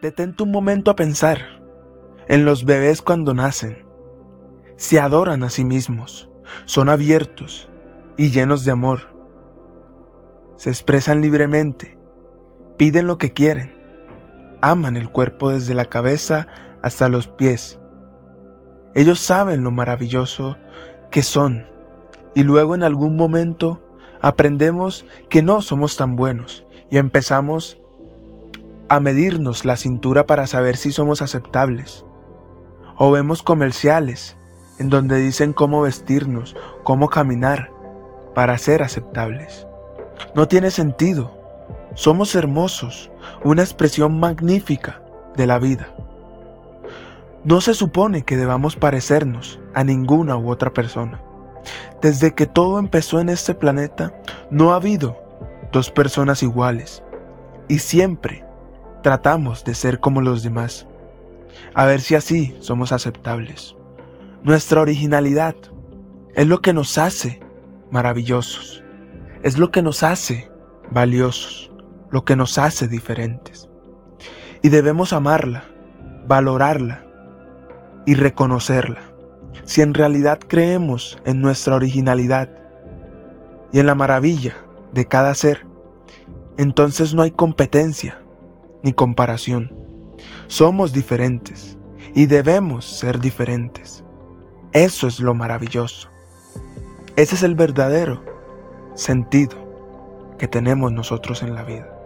Detente un momento a pensar en los bebés cuando nacen. Se adoran a sí mismos, son abiertos y llenos de amor. Se expresan libremente, piden lo que quieren, aman el cuerpo desde la cabeza hasta los pies. Ellos saben lo maravilloso que son y luego en algún momento aprendemos que no somos tan buenos y empezamos a medirnos la cintura para saber si somos aceptables. O vemos comerciales en donde dicen cómo vestirnos, cómo caminar para ser aceptables. No tiene sentido. Somos hermosos, una expresión magnífica de la vida. No se supone que debamos parecernos a ninguna u otra persona. Desde que todo empezó en este planeta, no ha habido dos personas iguales. Y siempre tratamos de ser como los demás, a ver si así somos aceptables. Nuestra originalidad es lo que nos hace maravillosos, es lo que nos hace valiosos, lo que nos hace diferentes. Y debemos amarla, valorarla y reconocerla. Si en realidad creemos en nuestra originalidad y en la maravilla de cada ser, entonces no hay competencia ni comparación. Somos diferentes y debemos ser diferentes. Eso es lo maravilloso. Ese es el verdadero sentido que tenemos nosotros en la vida.